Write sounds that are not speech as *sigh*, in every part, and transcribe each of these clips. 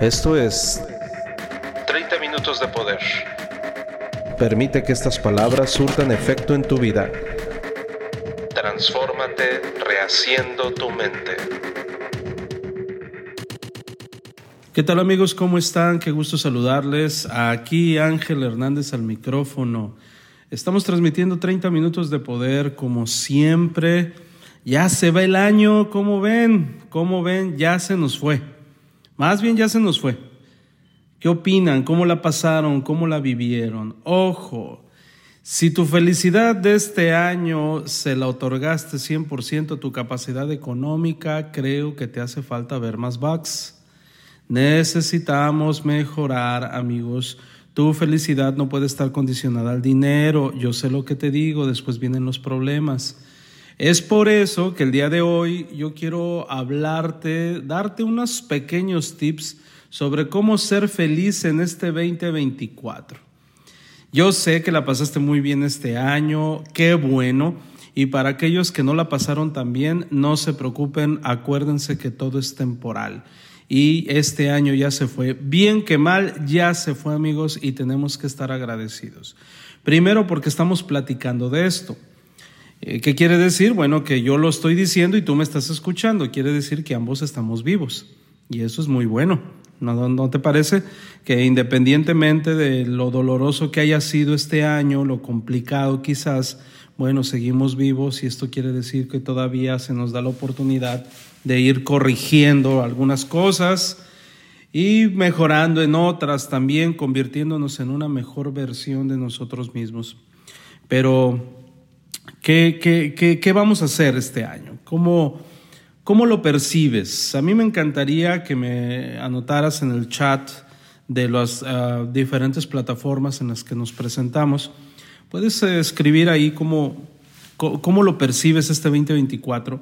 Esto es 30 minutos de poder. Permite que estas palabras surtan efecto en tu vida. Transfórmate rehaciendo tu mente. ¿Qué tal amigos? ¿Cómo están? Qué gusto saludarles. Aquí Ángel Hernández al micrófono. Estamos transmitiendo 30 minutos de poder como siempre. Ya se va el año, ¿cómo ven? ¿Cómo ven? Ya se nos fue. Más bien ya se nos fue. ¿Qué opinan? ¿Cómo la pasaron? ¿Cómo la vivieron? Ojo, si tu felicidad de este año se la otorgaste 100% a tu capacidad económica, creo que te hace falta ver más bugs. Necesitamos mejorar, amigos. Tu felicidad no puede estar condicionada al dinero. Yo sé lo que te digo, después vienen los problemas. Es por eso que el día de hoy yo quiero hablarte, darte unos pequeños tips sobre cómo ser feliz en este 2024. Yo sé que la pasaste muy bien este año, qué bueno. Y para aquellos que no la pasaron tan bien, no se preocupen, acuérdense que todo es temporal. Y este año ya se fue, bien que mal, ya se fue amigos y tenemos que estar agradecidos. Primero porque estamos platicando de esto. Eh, ¿Qué quiere decir? Bueno, que yo lo estoy diciendo y tú me estás escuchando. Quiere decir que ambos estamos vivos. Y eso es muy bueno. ¿No, ¿No, te parece? Que independientemente de lo doloroso que haya sido este año, lo complicado quizás, bueno, seguimos vivos y esto quiere decir que todavía se nos da la oportunidad de ir corrigiendo algunas cosas y mejorando en otras también, convirtiéndonos en una mejor versión de nosotros mismos. Pero ¿Qué, qué, qué, vamos a hacer este año? ¿Cómo, ¿Cómo lo percibes? A mí me encantaría que me anotaras en el chat de las uh, diferentes plataformas en las que nos presentamos. Puedes uh, escribir ahí cómo, cómo lo percibes este 2024.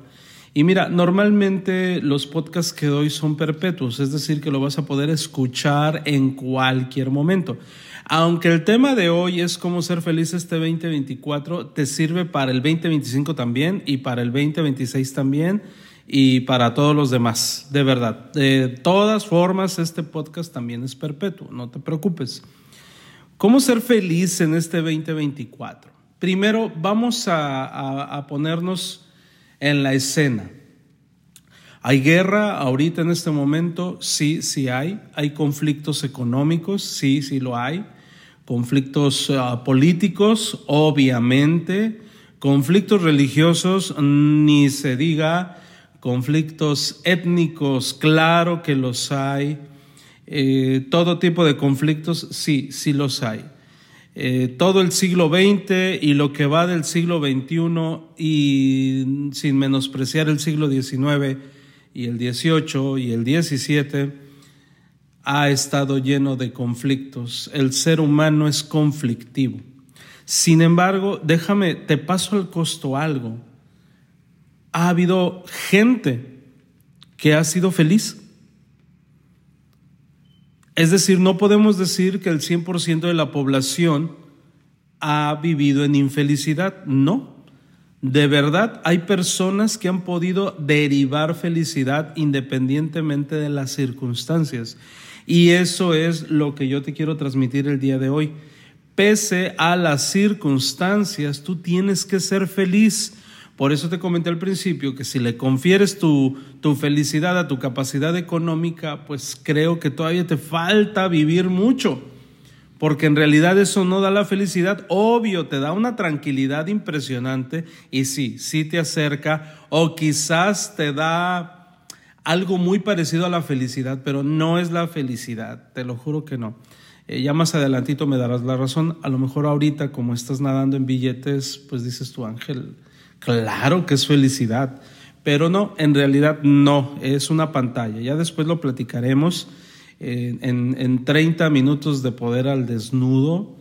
Y mira, normalmente los podcasts que doy son perpetuos, es decir, que lo vas a poder escuchar en cualquier momento. Aunque el tema de hoy es cómo ser feliz este 2024, te sirve para el 2025 también y para el 2026 también y para todos los demás, de verdad. De todas formas, este podcast también es perpetuo, no te preocupes. ¿Cómo ser feliz en este 2024? Primero, vamos a, ponernos en la escena. ¿Hay guerra ahorita en este momento? Sí, sí hay. ¿Hay conflictos económicos? Sí, sí lo hay conflictos uh, políticos, obviamente, conflictos religiosos, ni se diga, conflictos étnicos, claro que los hay, eh, todo tipo de conflictos, sí, sí los hay. Eh, todo el siglo XX y lo que va del siglo XXI y sin menospreciar el siglo XIX y el XVIII y el XVII, ha estado lleno de conflictos. El ser humano es conflictivo. Sin embargo, déjame, te paso al costo algo. Ha habido gente que ha sido feliz. Es decir, no podemos decir que el 100% de la población ha vivido en infelicidad. No. De verdad, hay personas que han podido derivar felicidad independientemente de las circunstancias. Y eso es lo que yo te quiero transmitir el día de hoy. Pese a las circunstancias, tú tienes que ser feliz. Por eso te comenté al principio que si le confieres tu, tu felicidad a tu capacidad económica, pues creo que todavía te falta vivir mucho porque en realidad eso no da la felicidad, obvio, te da una tranquilidad impresionante y sí, sí te acerca o quizás te da algo muy parecido a la felicidad, pero no es la felicidad, te lo juro que no. Eh, ya más adelantito me darás la razón, a lo mejor ahorita como estás nadando en billetes, pues dices tu ángel, claro que es felicidad, pero no, en realidad no, es una pantalla, ya después lo platicaremos eh, en, en 30 minutos de poder al desnudo,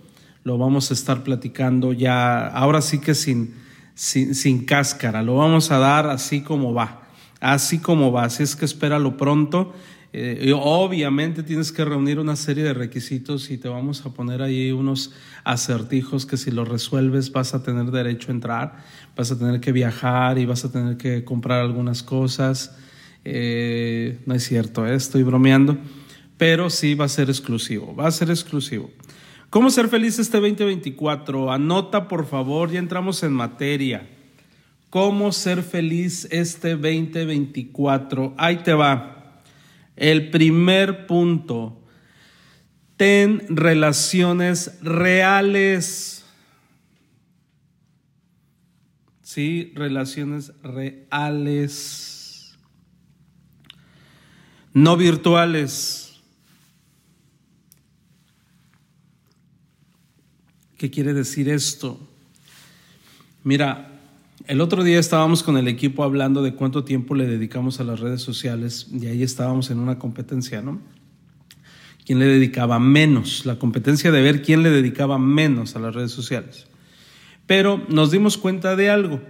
lo vamos a estar platicando ya, ahora sí que sin, sin, sin cáscara, lo vamos a dar así como va así como va. Así es que espéralo pronto. Eh, obviamente tienes que reunir una serie de requisitos y te vamos a poner ahí unos acertijos que si los resuelves vas a tener derecho a entrar, vas a tener que viajar y vas a tener que comprar algunas cosas. Eh, no es cierto, eh, estoy bromeando. pero sí va a ser exclusivo, va a ser exclusivo. ¿Cómo ser feliz este 2024? Anota por favor, ya entramos en materia. ¿Cómo ser feliz este 2024? Ahí te va. El primer punto, ten relaciones reales. Sí, relaciones reales. No virtuales. ¿Qué quiere decir esto? Mira, el otro día estábamos con el equipo hablando de cuánto tiempo le dedicamos a las redes sociales y ahí estábamos en una competencia, ¿no? ¿Quién le dedicaba menos? La competencia de ver quién le dedicaba menos a las redes sociales. Pero nos dimos cuenta de algo.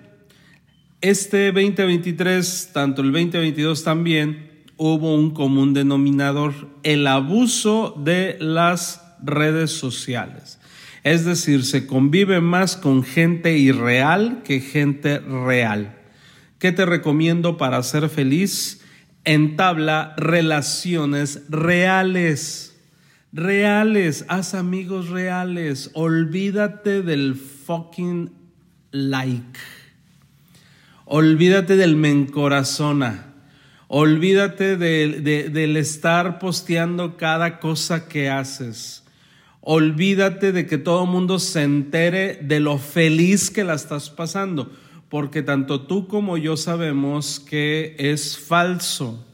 Este 2023, tanto el 2022 también, hubo un común denominador, el abuso de las redes sociales. Es decir, se convive más con gente irreal que gente real. ¿Qué te recomiendo para ser feliz? Entabla relaciones reales. Reales, haz amigos reales. Olvídate del fucking like. Olvídate del me encorazona. Olvídate del estar posteando cada cosa que haces. Olvídate de que todo mundo se entere de lo feliz que la estás pasando, porque tanto tú como yo sabemos que es falso.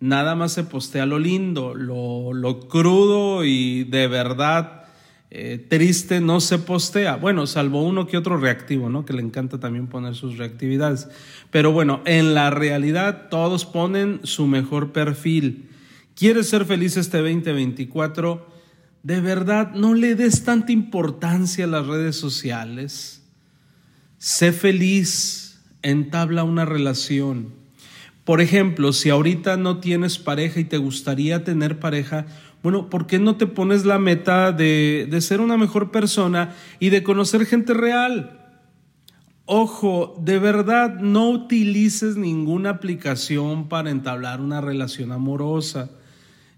Nada más se postea lo lindo, lo, crudo y de verdad eh, triste no se postea. Bueno, salvo uno que otro reactivo, ¿no? Que le encanta también poner sus reactividades. Pero bueno, en la realidad todos ponen su mejor perfil. ¿Quieres ser feliz este 2024? De verdad no le des tanta importancia a las redes sociales. Sé feliz, entabla una relación. Por ejemplo, si ahorita no tienes pareja y te gustaría tener pareja, bueno, ¿por qué no te pones la meta de, de ser una mejor persona y de conocer gente real? Ojo, de verdad no utilices ninguna aplicación para entablar una relación amorosa.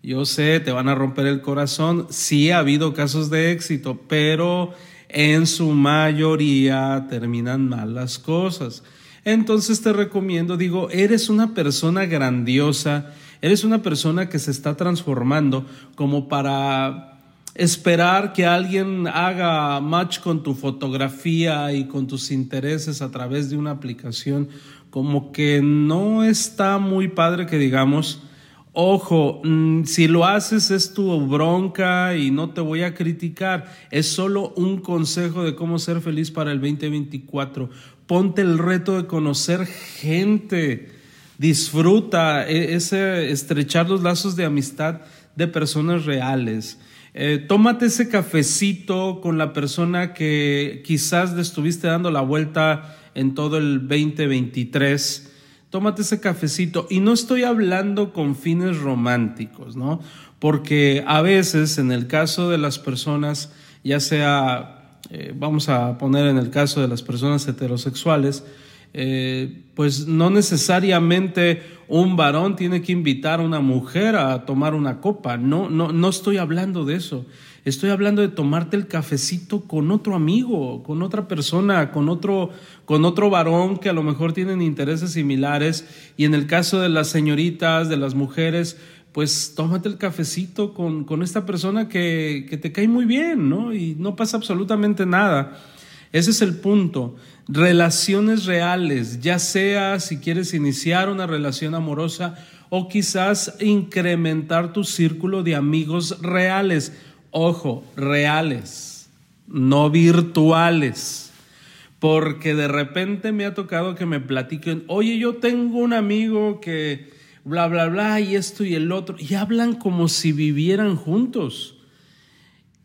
Yo sé, te van a romper el corazón. Sí ha habido casos de éxito, pero en su mayoría terminan mal las cosas. Entonces te recomiendo, digo, eres una persona grandiosa, eres una persona que se está transformando como para esperar que alguien haga match con tu fotografía y con tus intereses a través de una aplicación, como que no está muy padre que digamos, Ojo, mm, si lo haces es tu bronca y no te voy a criticar. Es solo un consejo de cómo ser feliz para el 2024. Ponte el reto de conocer gente. Disfruta e, ese estrechar los lazos de amistad de personas reales. Eh, tómate ese cafecito con la persona que quizás le estuviste dando la vuelta en todo el 2023 tómate ese cafecito. Y no estoy hablando con fines románticos, ¿no? Porque a veces, en el caso de las personas, ya sea, eh, vamos a poner en el caso de las personas heterosexuales, eh, pues no necesariamente un varón tiene que invitar a una mujer a tomar una copa. No, no, no estoy hablando de eso. Estoy hablando de tomarte el cafecito con otro amigo, con otra persona, con otro, con otro varón que a lo mejor tienen intereses similares. Y en el caso de las señoritas, de las mujeres, pues tómate el cafecito con, con esta persona que, que te cae muy bien, ¿no? Y no pasa absolutamente nada. Ese es el punto. Relaciones reales, ya sea si quieres iniciar una relación amorosa o quizás incrementar tu círculo de amigos reales ojo, reales, no virtuales. Porque de repente me ha tocado que me platiquen, oye, yo tengo un amigo que bla, bla, bla, y esto y el otro, y hablan como si vivieran juntos.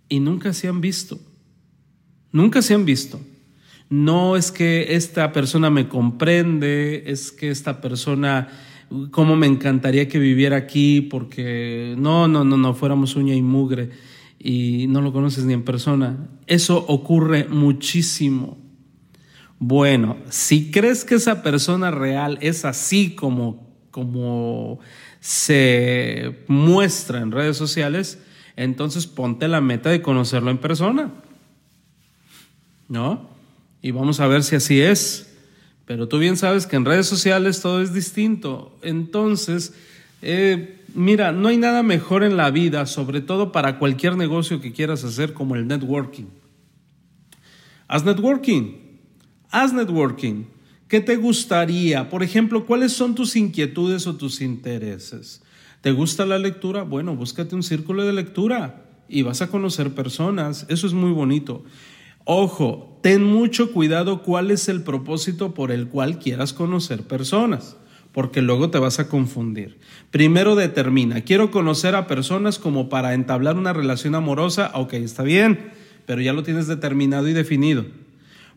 Y nunca se han visto. Nunca se han visto. No es que esta persona me comprende, es que esta persona, cómo me encantaría que viviera aquí, porque no, no, no, no, fuéramos uña y mugre y no lo conoces ni en persona. Eso ocurre muchísimo. Bueno, si crees que esa persona real es así como, como se muestra en redes sociales, entonces ponte la meta de conocerlo en persona. ¿No? Y vamos a ver si así es. Pero tú bien sabes que en redes sociales todo es distinto. Entonces, eh, mira, no hay nada mejor en la vida, sobre todo para cualquier negocio que quieras hacer, como el networking. Haz networking. Haz networking. ¿Qué te gustaría? Por ejemplo, ¿cuáles son tus inquietudes o tus intereses? ¿Te gusta la lectura? Bueno, búscate un círculo de lectura y vas a conocer personas. Eso es muy bonito. Ojo, ten mucho cuidado cuál es el propósito por el cual quieras conocer personas, porque luego te vas a confundir. Primero determina, quiero conocer a personas como para entablar una relación amorosa, ok, está bien, pero ya lo tienes determinado y definido,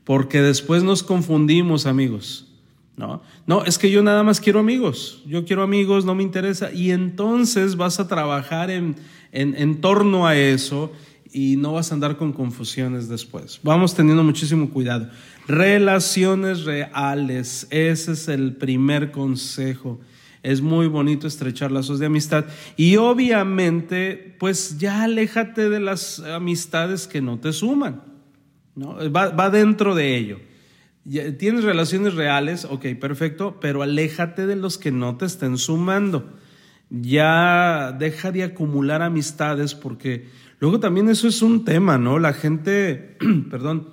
porque después nos confundimos, amigos. No, no, es que yo nada más quiero amigos, yo quiero amigos, no me interesa, y entonces vas a trabajar en, en, en torno a eso y no vas a andar con confusiones después. Vamos teniendo muchísimo cuidado. Relaciones reales, ese es el primer consejo. Es muy bonito estrechar lazos de amistad y obviamente pues ya aléjate de las amistades que no te suman. ¿no? Va, va dentro de ello. Tienes relaciones reales, ok, perfecto, pero aléjate de los que no te estén sumando. Ya deja de acumular amistades porque Luego también eso es un tema, ¿no? La gente, *clears throat* perdón,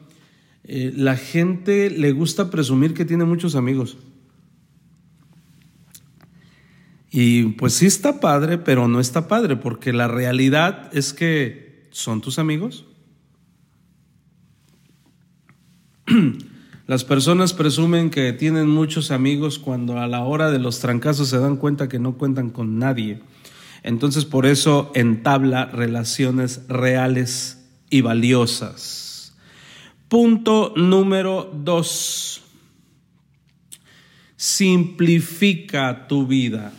eh, la gente le gusta presumir que tiene muchos amigos. Y pues sí está padre, pero no está padre, porque la realidad es que son tus amigos. *clears throat* Las personas presumen que tienen muchos amigos cuando a la hora de los trancazos se dan cuenta que no cuentan con nadie. Entonces por eso entabla relaciones reales y valiosas. Punto número dos. Simplifica tu vida.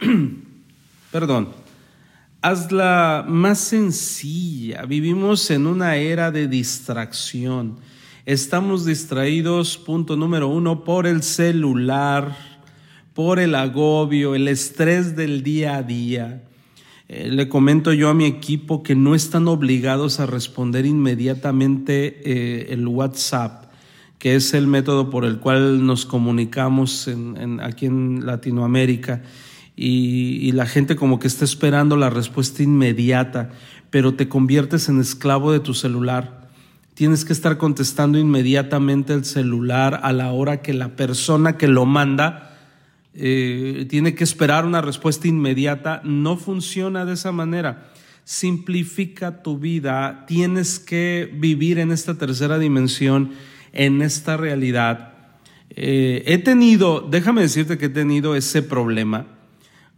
*clears throat* Perdón. Hazla más sencilla. Vivimos en una era de distracción. Estamos distraídos, punto número uno, por el celular, por el agobio, el estrés del día a día. Eh, le comento yo a mi equipo que no están obligados a responder inmediatamente eh, el WhatsApp, que es el método por el cual nos comunicamos aquí en Latinoamérica. Y, y la gente como que está esperando la respuesta inmediata, pero te conviertes en esclavo de tu celular. Tienes que estar contestando inmediatamente el celular a la hora que la persona que lo manda eh, tiene que esperar una respuesta inmediata. No funciona de esa manera. Simplifica tu vida. Tienes que vivir en esta tercera dimensión, en esta realidad. Eh, he tenido, déjame decirte que he tenido ese problema.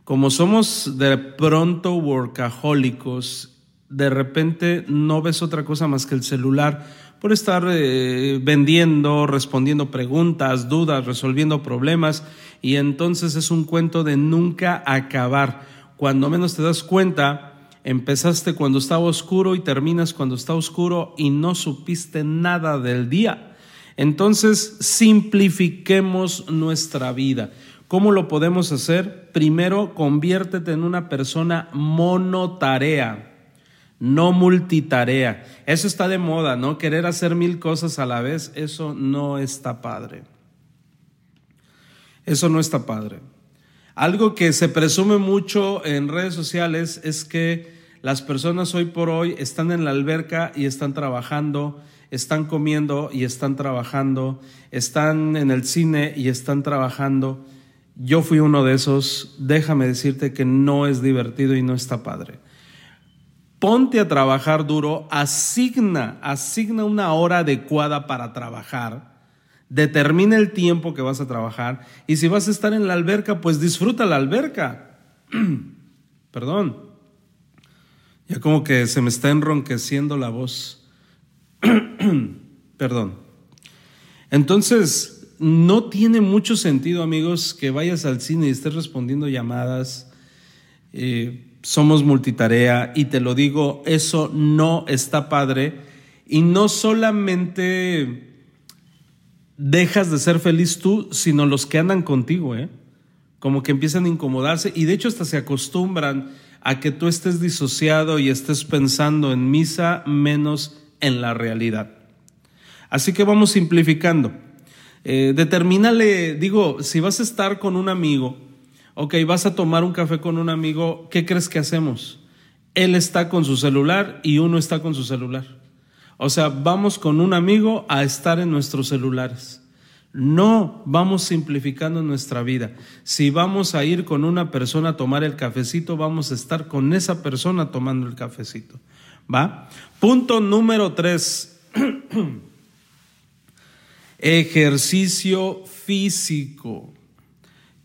Como somos de pronto workahólicos, de repente no ves otra cosa más que el celular por estar eh, vendiendo, respondiendo preguntas, dudas, resolviendo problemas y entonces es un cuento de nunca acabar. Cuando menos te das cuenta, empezaste cuando estaba oscuro y terminas cuando está oscuro y no supiste nada del día. Entonces, simplifiquemos nuestra vida. ¿Cómo lo podemos hacer? Primero, conviértete en una persona monotarea, no multitarea. Eso está de moda, ¿no? Querer hacer mil cosas a la vez, eso no está padre. Eso no está padre. Algo que se presume mucho en redes sociales es que las personas hoy por hoy están en la alberca y están trabajando, están comiendo y están trabajando, están en el cine y están trabajando. Yo fui uno de esos. Déjame decirte que no es divertido y no está padre. Ponte a trabajar duro, asigna, asigna una hora adecuada para trabajar Determina el tiempo que vas a trabajar y si vas a estar en la alberca, pues disfruta la alberca. *clears throat* Perdón. Ya como que se me está enronqueciendo la voz. *clears throat* Perdón. Entonces, no tiene mucho sentido, amigos, que vayas al cine y estés respondiendo llamadas. Eh, somos multitarea y te lo digo, eso no está padre. Y no solamente dejas de ser feliz tú, sino los que andan contigo, ¿eh? como que empiezan a incomodarse y de hecho hasta se acostumbran a que tú estés disociado y estés pensando en misa menos en la realidad. Así que vamos simplificando. Eh, determínale, digo, si vas a estar con un amigo, ok, vas a tomar un café con un amigo, ¿qué crees que hacemos? Él está con su celular y uno está con su celular. O sea, vamos con un amigo a estar en nuestros celulares. No vamos simplificando nuestra vida. Si vamos a ir con una persona a tomar el cafecito, vamos a estar con esa persona tomando el cafecito. ¿Va? Punto número tres. *clears throat* Ejercicio físico.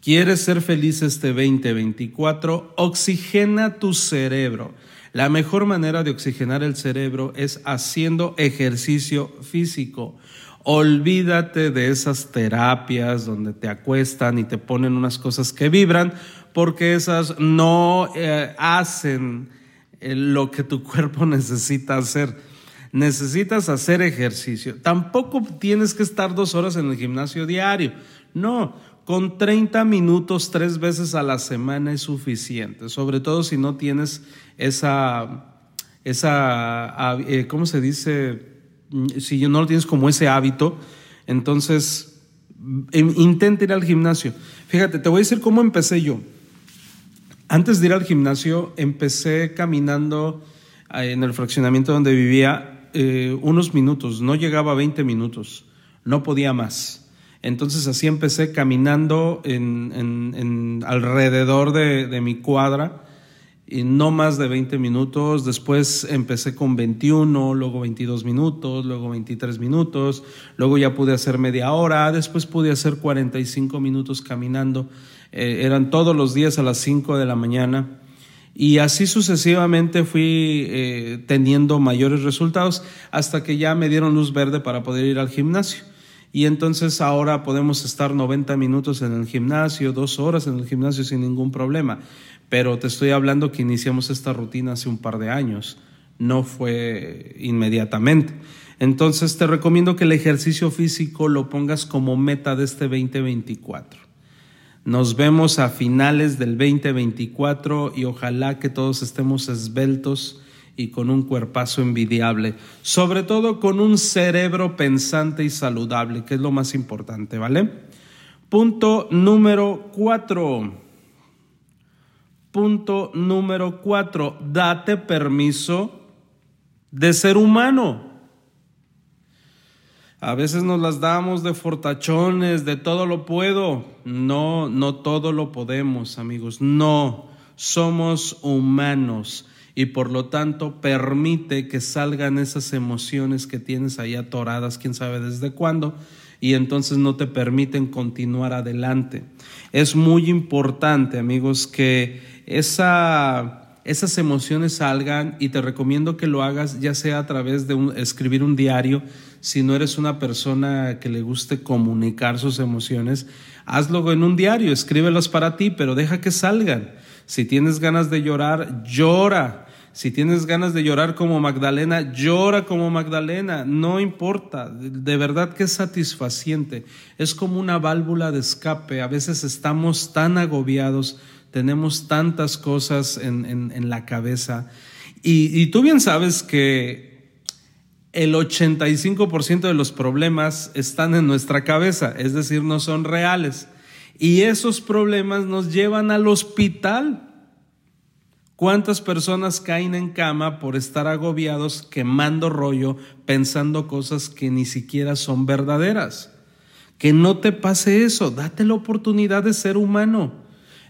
¿Quieres ser feliz este 2024? Oxigena tu cerebro. La mejor manera de oxigenar el cerebro es haciendo ejercicio físico. Olvídate de esas terapias donde te acuestan y te ponen unas cosas que vibran, porque esas no eh, hacen eh, lo que tu *laughs* cuerpo necesita hacer. Necesitas hacer ejercicio. Tampoco tienes que estar dos horas en el gimnasio diario. No, con 30 minutos tres veces a la semana es suficiente, sobre todo si no tienes esa, esa eh, ¿cómo se dice? si no lo tienes como ese hábito, entonces intenta ir al gimnasio. Fíjate, te voy a decir cómo empecé yo. Antes de ir al gimnasio, empecé caminando eh, en el fraccionamiento donde vivía eh, unos minutos, no llegaba a 20 minutos, no podía más. Entonces así empecé caminando alrededor de mi cuadra y no más de 20 minutos, después empecé con 21, luego 22 minutos, luego 23 minutos, luego ya pude hacer media hora, después pude hacer 45 minutos caminando, eh, eran todos los días a las 5 de la mañana. Y así sucesivamente fui eh, teniendo mayores resultados hasta que ya me dieron luz verde para poder ir al gimnasio. Y entonces ahora podemos estar 90 minutos en el gimnasio, dos horas en el gimnasio sin ningún problema pero te estoy hablando que iniciamos esta rutina hace un par de años, no fue inmediatamente. Entonces te recomiendo que el ejercicio físico lo pongas como meta de este 2024. Nos vemos a finales del 2024 y ojalá que todos estemos esbeltos y con un cuerpazo envidiable, sobre todo con un cerebro pensante y saludable, que es lo más importante, ¿vale? Punto número cuatro. Punto número cuatro, date permiso de ser humano. A veces nos las damos de fortachones, de todo lo puedo. No, no todo lo podemos, amigos. No, somos humanos y por lo tanto permite que salgan esas emociones que tienes ahí atoradas, quién sabe desde cuándo, y entonces no te permiten continuar adelante. Es muy importante, amigos, que esa, esas emociones salgan y te recomiendo que lo hagas ya sea a través de escribir un diario, si no eres una persona que le guste comunicar sus emociones, hazlo en un diario, escríbelos para ti, pero deja que salgan. Si tienes ganas de llorar, llora. Si tienes ganas de llorar como Magdalena, llora como Magdalena, no importa, de verdad que es satisfaciente, es como una válvula de escape, a veces estamos tan agobiados tenemos tantas cosas en, la cabeza. Y, tú bien sabes que el 85% de los problemas están en nuestra cabeza, es decir, no son reales. Y esos problemas nos llevan al hospital. ¿Cuántas personas caen en cama por estar agobiados, quemando rollo, pensando cosas que ni siquiera son verdaderas? Que no te pase eso, date la oportunidad de ser humano.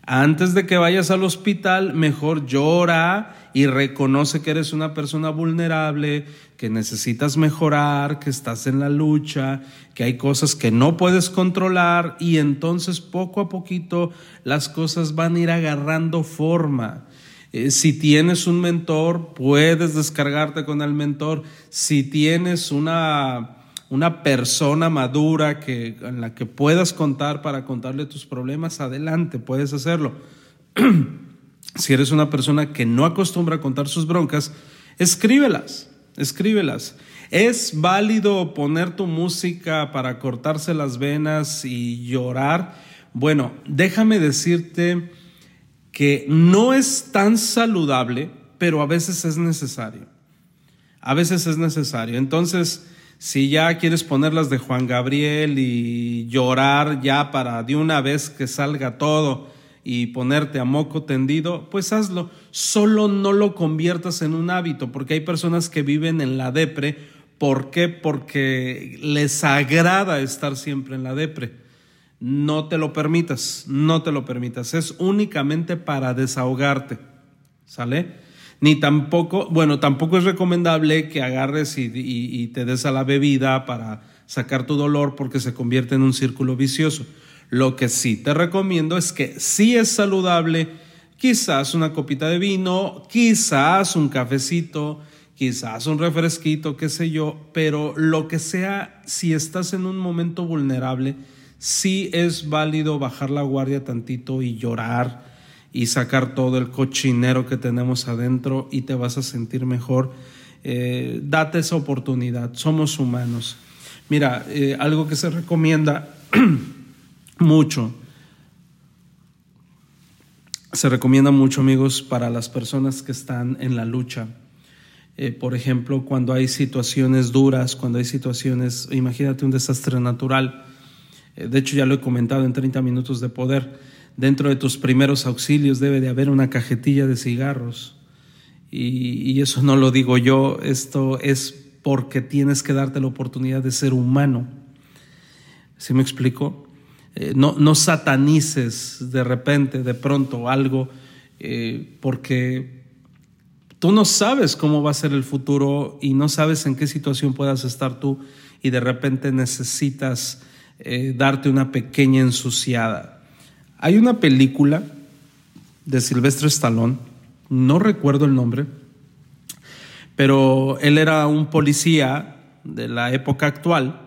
Antes de que vayas al hospital, mejor llora y reconoce que eres una persona vulnerable, que necesitas mejorar, que estás en la lucha, que hay cosas que no puedes controlar y entonces poco a poquito las cosas van a ir agarrando forma. Eh, si tienes un mentor, puedes descargarte con el mentor. Si tienes una una persona madura que, en la que puedas contar para contarle tus problemas, adelante, puedes hacerlo. *clears throat* si eres una persona que no acostumbra a contar sus broncas, escríbelas, escríbelas. Es válido poner tu música para cortarse las venas y llorar, Bueno, déjame decirte que no es tan saludable, pero a veces es necesario. A veces es necesario. Entonces, si ya quieres ponerlas de Juan Gabriel y llorar ya para de una vez que salga todo y ponerte a moco tendido, pues hazlo. Solo no lo conviertas en un hábito, porque hay personas que viven en la depre. ¿Por qué? Porque les agrada estar siempre en la depre no te lo permitas, no te lo permitas. Es únicamente para desahogarte, ¿sale? Ni tampoco, bueno, tampoco es recomendable que agarres y, te des a la bebida para sacar tu dolor porque se convierte en un círculo vicioso. Lo que sí te recomiendo es que si es saludable, quizás una copita de vino, quizás un cafecito, quizás un refresquito, qué sé yo, pero lo que sea, si estás en un momento vulnerable, sí es válido bajar la guardia tantito y llorar y sacar todo el cochinero que tenemos adentro y te vas a sentir mejor. Eh, date esa oportunidad, somos humanos. Mira, eh, algo que se recomienda *clears throat* mucho, se recomienda mucho amigos para las personas que están en la lucha. Eh, por ejemplo, cuando hay situaciones duras, cuando hay situaciones, imagínate un desastre natural, eh, de hecho, ya lo he comentado en 30 minutos de poder. Dentro de tus primeros auxilios debe de haber una cajetilla de cigarros. Y, eso no lo digo yo, esto es porque tienes que darte la oportunidad de ser humano. ¿Sí me explico? Eh, no, no, satanices de repente, de pronto algo, eh, porque tú no sabes cómo va a ser el futuro y no sabes en qué situación puedas estar tú y de repente necesitas eh, darte una pequeña ensuciada. Hay una película de Silvestre Stallone, no recuerdo el nombre, pero él era un policía de la época actual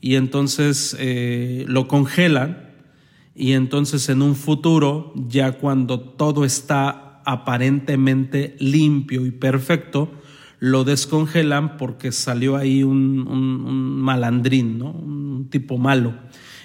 y entonces eh, lo congelan y entonces en un futuro, ya cuando todo está aparentemente limpio y perfecto, lo descongelan porque salió ahí un, malandrín, ¿no? un tipo malo.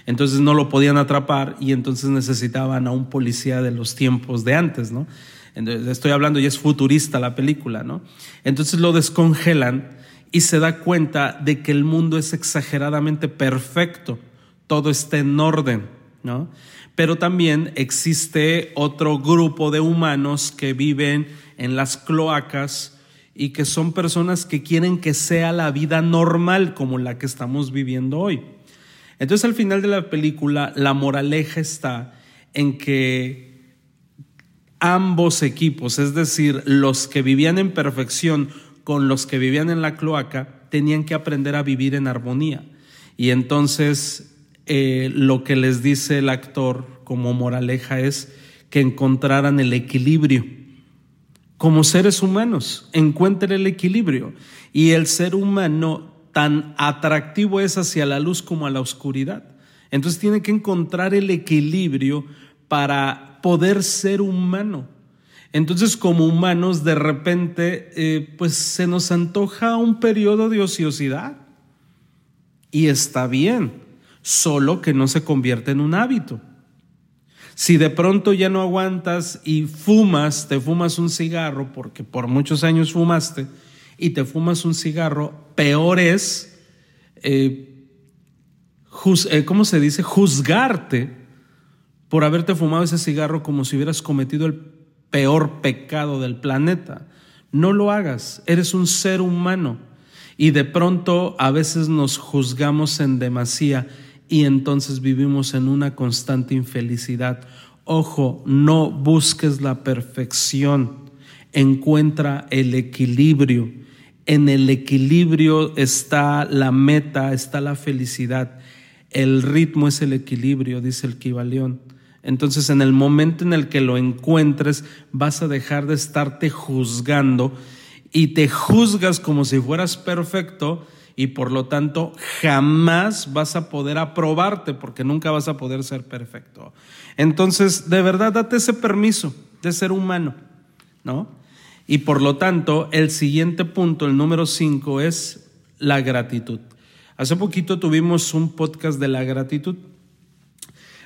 Entonces no lo podían atrapar y entonces necesitaban a un policía de los tiempos de antes, ¿no? estoy hablando y es futurista la película, ¿no? Entonces lo descongelan y se da cuenta de que el mundo es exageradamente perfecto, todo está en orden, ¿no? Pero también existe otro grupo de humanos que viven en las cloacas, y que son personas que quieren que sea la vida normal como la que estamos viviendo hoy. Entonces al final de la película la moraleja está en que ambos equipos, es decir, los que vivían en perfección con los que vivían en la cloaca, tenían que aprender a vivir en armonía. Y entonces eh, lo que les dice el actor como moraleja es que encontraran el equilibrio como seres humanos, encuentren el equilibrio. Y el ser humano tan atractivo es hacia la luz como a la oscuridad. Entonces tiene que encontrar el equilibrio para poder ser humano. Entonces como humanos de repente eh, pues se nos antoja un periodo de ociosidad. Y está bien, solo que no se convierte en un hábito. Si de pronto ya no aguantas y fumas, te fumas un cigarro, porque por muchos años fumaste, y te fumas un cigarro, peor es, eh, eh, ¿cómo se dice? Juzgarte por haberte fumado ese cigarro como si hubieras cometido el peor pecado del planeta. No lo hagas, eres un ser humano. Y de pronto a veces nos juzgamos en demasía y entonces vivimos en una constante infelicidad. Ojo, no busques la perfección, encuentra el equilibrio. En el equilibrio está la meta, está la felicidad. El ritmo es el equilibrio, dice el Kibalión. Entonces, en el momento en el que lo encuentres, vas a dejar de estarte juzgando y te juzgas como si fueras perfecto y por lo tanto jamás vas a poder aprobarte porque nunca vas a poder ser perfecto. Entonces, de verdad, date ese permiso de ser humano, ¿no? Y por lo tanto, el siguiente punto, el número cinco, es la gratitud. Hace poquito tuvimos un podcast de la gratitud.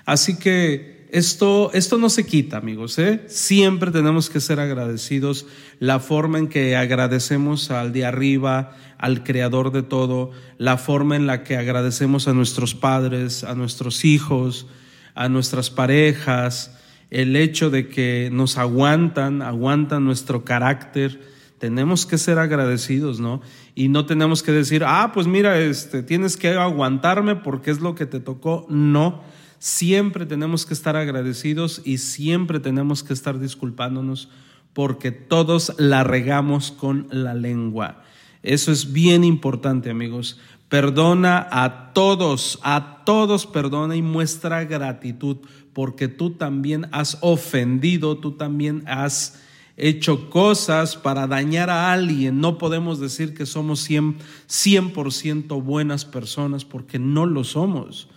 Así que esto, esto no se quita, amigos. ¿eh? Siempre tenemos que ser agradecidos. La forma en que agradecemos al de arriba, al creador de todo, la forma en la que agradecemos a nuestros padres, a nuestros hijos, a nuestras parejas, el hecho de que nos aguantan, aguantan nuestro carácter. Tenemos que ser agradecidos, ¿no? Y no tenemos que decir, ah, pues mira, este, tienes que aguantarme porque es lo que te tocó. No, siempre tenemos que estar agradecidos y siempre tenemos que estar disculpándonos porque todos la regamos con la lengua. Eso es bien importante, amigos. Perdona a todos, a todos perdona y muestra gratitud, porque tú también has ofendido, tú también has hecho cosas para dañar a alguien. No podemos decir que somos 100%, 100 buenas personas, porque no lo somos.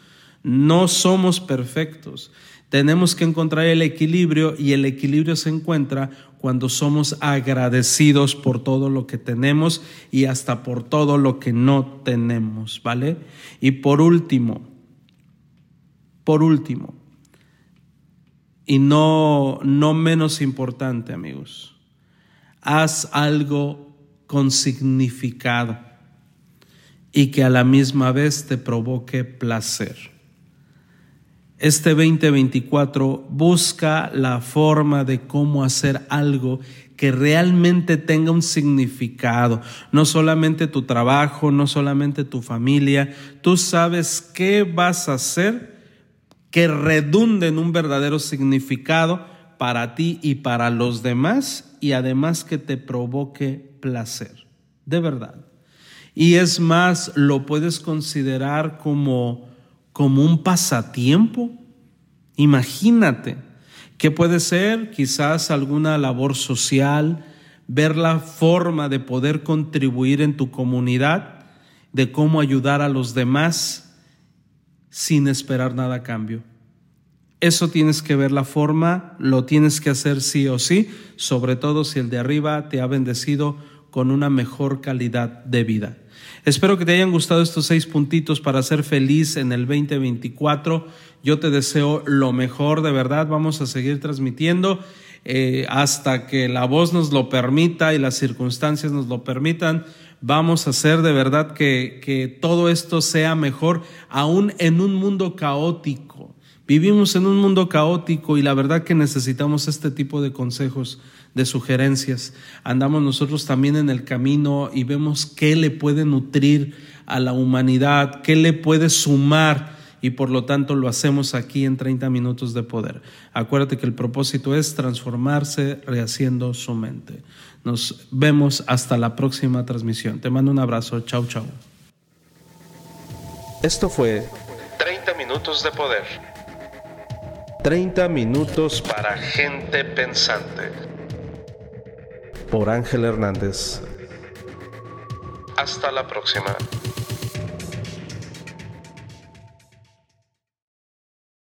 No somos perfectos. Tenemos que encontrar el equilibrio y el equilibrio se encuentra cuando somos agradecidos por todo lo que tenemos y hasta por todo lo que no tenemos, ¿vale? Y por último, por último, y no, no menos importante, amigos, haz algo con significado y que a la misma vez te provoque placer este 2024 busca la forma de cómo hacer algo que realmente tenga un significado, no solamente tu trabajo, no solamente tu familia, tú sabes qué vas a hacer que redunde en un verdadero significado para ti y para los demás y además que te provoque placer, de verdad. Y es más, lo puedes considerar como como un pasatiempo. Imagínate que puede ser quizás alguna labor social, ver la forma de poder contribuir en tu comunidad, de cómo ayudar a los demás sin esperar nada a cambio. Eso tienes que ver la forma, lo tienes que hacer sí o sí, sobre todo si el de arriba te ha bendecido con una mejor calidad de vida. Espero que te hayan gustado estos seis puntitos para ser feliz en el 2024. Yo te deseo lo mejor, de verdad. Vamos a seguir transmitiendo eh, hasta que la voz nos lo permita y las circunstancias nos lo permitan. Vamos a hacer de verdad que, que todo esto sea mejor, aún en un mundo caótico. Vivimos en un mundo caótico y la verdad que necesitamos este tipo de consejos de sugerencias. Andamos nosotros también en el camino y vemos qué le puede nutrir a la humanidad, qué le puede sumar y por lo tanto lo hacemos aquí en 30 minutos de poder. Acuérdate que el propósito es transformarse rehaciendo su mente. Nos vemos hasta la próxima transmisión. Te mando un abrazo. Chau, chau. Esto fue 30 minutos de poder. 30 minutos Para gente pensante. Por Ángel Hernández. Hasta la próxima.